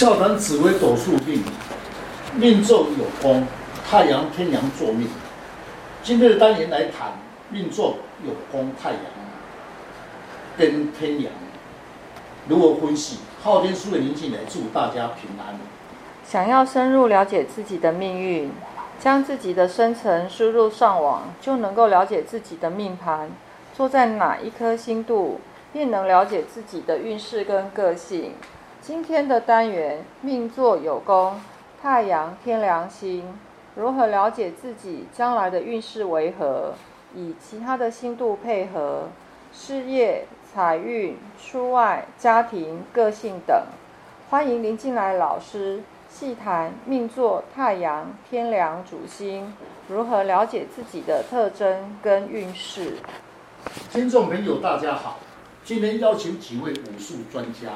笑谈紫微斗数命，命坐有功，太阳天阳坐命。今天的单元来谈命坐有功太阳跟天梁如何分析？昊天书的林静来祝大家平安。想要深入了解自己的命运，将自己的生辰输入上网，就能够了解自己的命盘，坐在哪一颗星度，便能了解自己的运势跟个性。今天的单元命座有功，太阳天梁星，如何了解自己将来的运势为何？以其他的星度配合，事业、财运、出外、家庭、个性等。欢迎您进来老师细谈命座太阳天梁主星，如何了解自己的特征跟运势。听众朋友，大家好，今天邀请几位武术专家。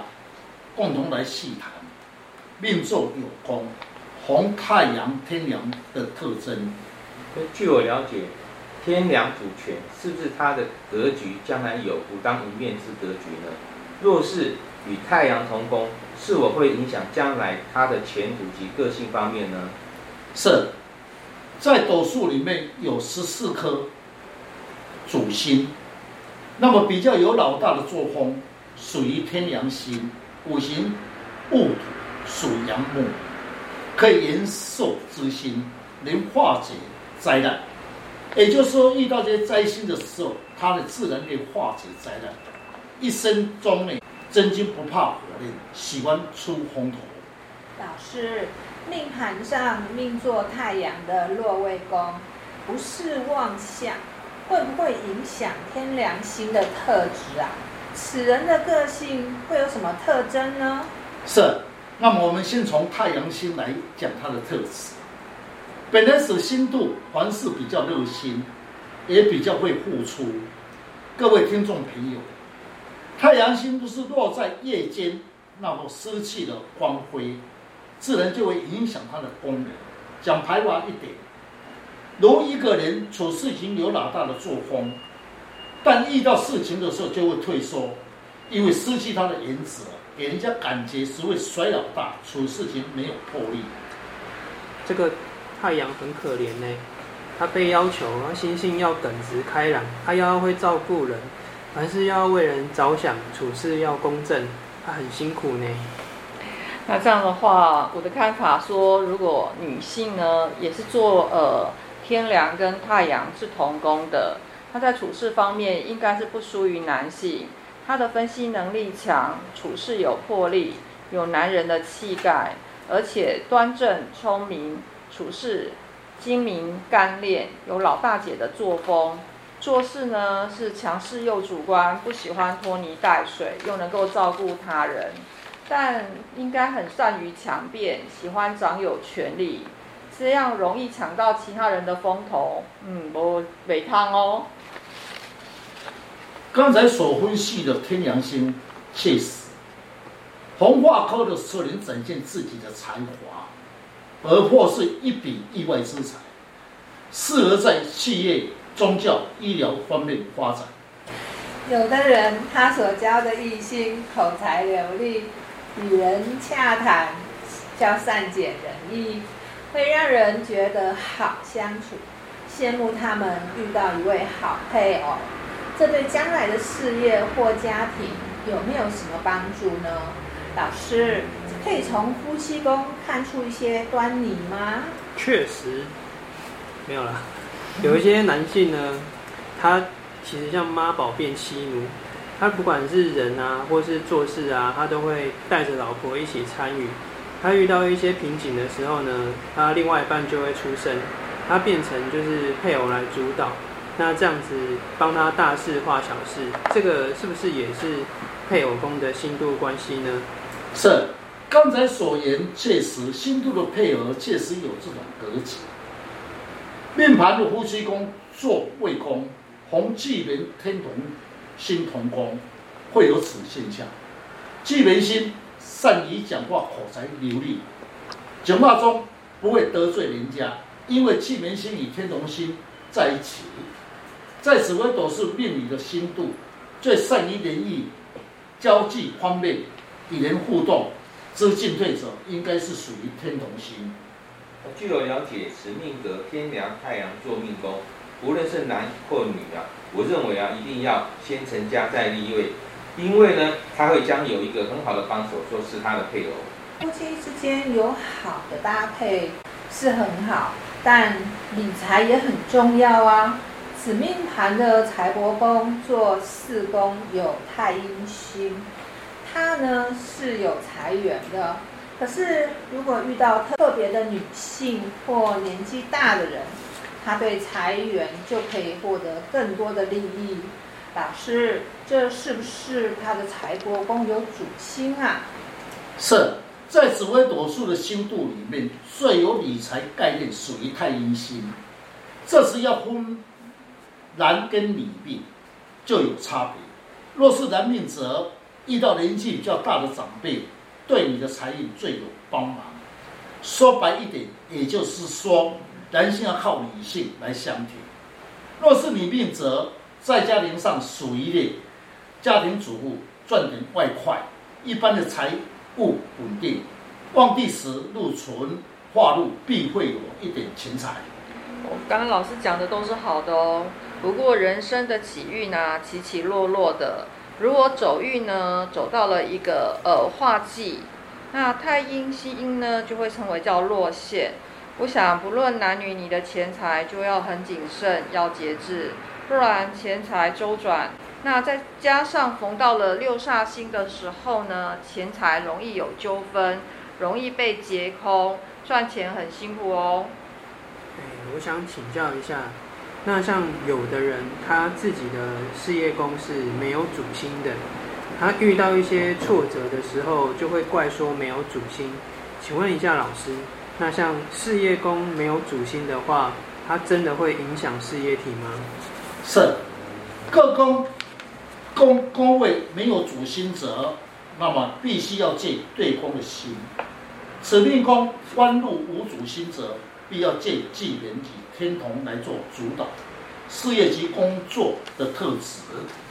共同来细谈命座有功，红太阳天梁的特征。据我了解，天梁主权，是不是他的格局将来有独当一面之格局呢？若是与太阳同宫，是否会影响将来他的前途及个性方面呢？是，在斗数里面有十四颗主星，那么比较有老大的作风，属于天梁星。五行戊土属阳木，可以延寿之心，能化解灾难。也就是说，遇到这些灾星的时候，它的自然可以化解灾难。一生中呢，真金不怕火炼，喜欢出风头。老师，命盘上命坐太阳的落位宫，不是旺相，会不会影响天梁星的特质啊？此人的个性会有什么特征呢？是，那么我们先从太阳星来讲它的特质。本人是星度，凡事比较热心，也比较会付出。各位听众朋友，太阳星不是落在夜间，那么失去了光辉，自然就会影响它的功能。讲白话一点，如一个人处事情有老大的作风。但遇到事情的时候就会退缩，因为失去他的原则，给人家感觉是会衰老大，处事情没有魄力。这个太阳很可怜呢，他被要求，他心性要耿直开朗，他要会照顾人，凡事要为人着想，处事要公正，他很辛苦呢。那这样的话，我的看法说，如果女性呢，也是做呃天梁跟太阳是同宫的。他在处事方面应该是不输于男性，他的分析能力强，处事有魄力，有男人的气概，而且端正聪明，处事精明干练，有老大姐的作风。做事呢是强势又主观，不喜欢拖泥带水，又能够照顾他人，但应该很善于强辩，喜欢掌有权力，这样容易抢到其他人的风头。嗯，不袂烫哦。刚才所分析的天梁星，确实，红化科的时候能展。现自己的才华，而或是一笔意外之财，适合在企业、宗教、医疗方面发展。有的人他所交的异性口才流利，与人洽谈较善解人意，会让人觉得好相处，羡慕他们遇到一位好配偶。这对将来的事业或家庭有没有什么帮助呢？老师可以从夫妻宫看出一些端倪吗？确实，没有啦。有一些男性呢，他其实像妈宝变妻奴，他不管是人啊，或是做事啊，他都会带着老婆一起参与。他遇到一些瓶颈的时候呢，他另外一半就会出声，他变成就是配偶来主导。那这样子帮他大事化小事，这个是不是也是配偶宫的星度关系呢？是，刚才所言确实，星度的配合确实有这种格局。命盘的夫妻宫坐未宫，红巨门天同星同宫，会有此现象。巨门星善于讲话，口才流利，讲话中不会得罪人家，因为巨门星与天同星在一起。在紫微斗数命理的心度，最善于联谊、交际方面，与人互动，这进退者应该是属于天同星。据我了解，此命格天梁太阳做命宫，无论是男或女啊，我认为啊，一定要先成家再立位，因为呢，他会将有一个很好的帮手，说是他的配偶。夫妻之间有好的搭配是很好，但理财也很重要啊。此命盘的财帛宫做四宫有太阴星，它呢是有财源的。可是如果遇到特别的女性或年纪大的人，他对财源就可以获得更多的利益。老师，这是不是他的财帛宫有主星啊？是在紫微斗数的星度里面，最有理财概念属于太阴星，这是要分。男跟女命就有差别。若是男命则遇到年纪比较大的长辈，对你的财运最有帮忙。说白一点，也就是说，男性要靠女性来相挺。若是女命则在家庭上属于的家庭主妇，赚点外快，一般的财不稳定。旺地时禄存化禄，必会有一点钱财。刚刚老师讲的都是好的哦。不过人生的起运呢、啊，起起落落的。如果走运呢，走到了一个呃化忌，那太阴西阴呢，就会称为叫落陷。我想不论男女，你的钱财就要很谨慎，要节制，不然钱财周转。那再加上逢到了六煞星的时候呢，钱财容易有纠纷，容易被劫空，赚钱很辛苦哦。哎，我想请教一下。那像有的人，他自己的事业宫是没有主星的，他遇到一些挫折的时候，就会怪说没有主星。请问一下老师，那像事业宫没有主星的话，它真的会影响事业体吗？是，各宫宫宫位没有主星者，那么必须要借对宫的心。此命宫官禄无主星者，必要借忌廉及天同来做主导，事业及工作的特质。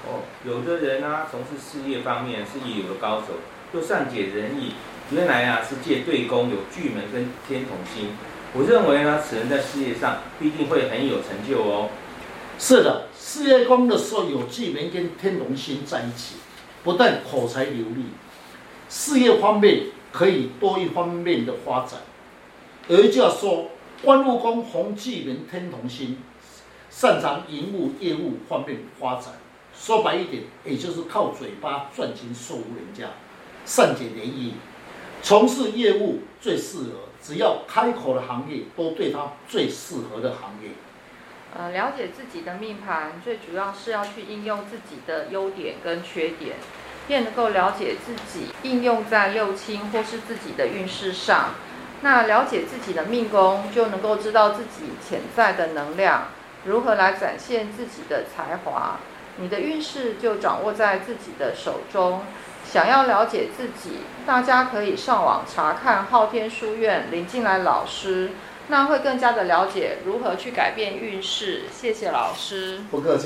哦，有的人啊，从事事业方面是一流的高手，又善解人意。原来啊，是借对宫有巨门跟天同星。我认为呢，此人在事业上必定会很有成就哦。是的，事业宫的时候有巨门跟天同星在一起，不但口才流利，事业方面可以多一方面的发展。而就要说。官禄宫红巨门天同星，擅长营务业务方面发展。说白一点，也就是靠嘴巴赚钱说服人家，善解人意，从事业务最适合。只要开口的行业，都对他最适合的行业。呃，了解自己的命盘，最主要是要去应用自己的优点跟缺点，便能够了解自己应用在六亲或是自己的运势上。那了解自己的命宫，就能够知道自己潜在的能量，如何来展现自己的才华。你的运势就掌握在自己的手中。想要了解自己，大家可以上网查看昊天书院林进来老师，那会更加的了解如何去改变运势。谢谢老师，不客气。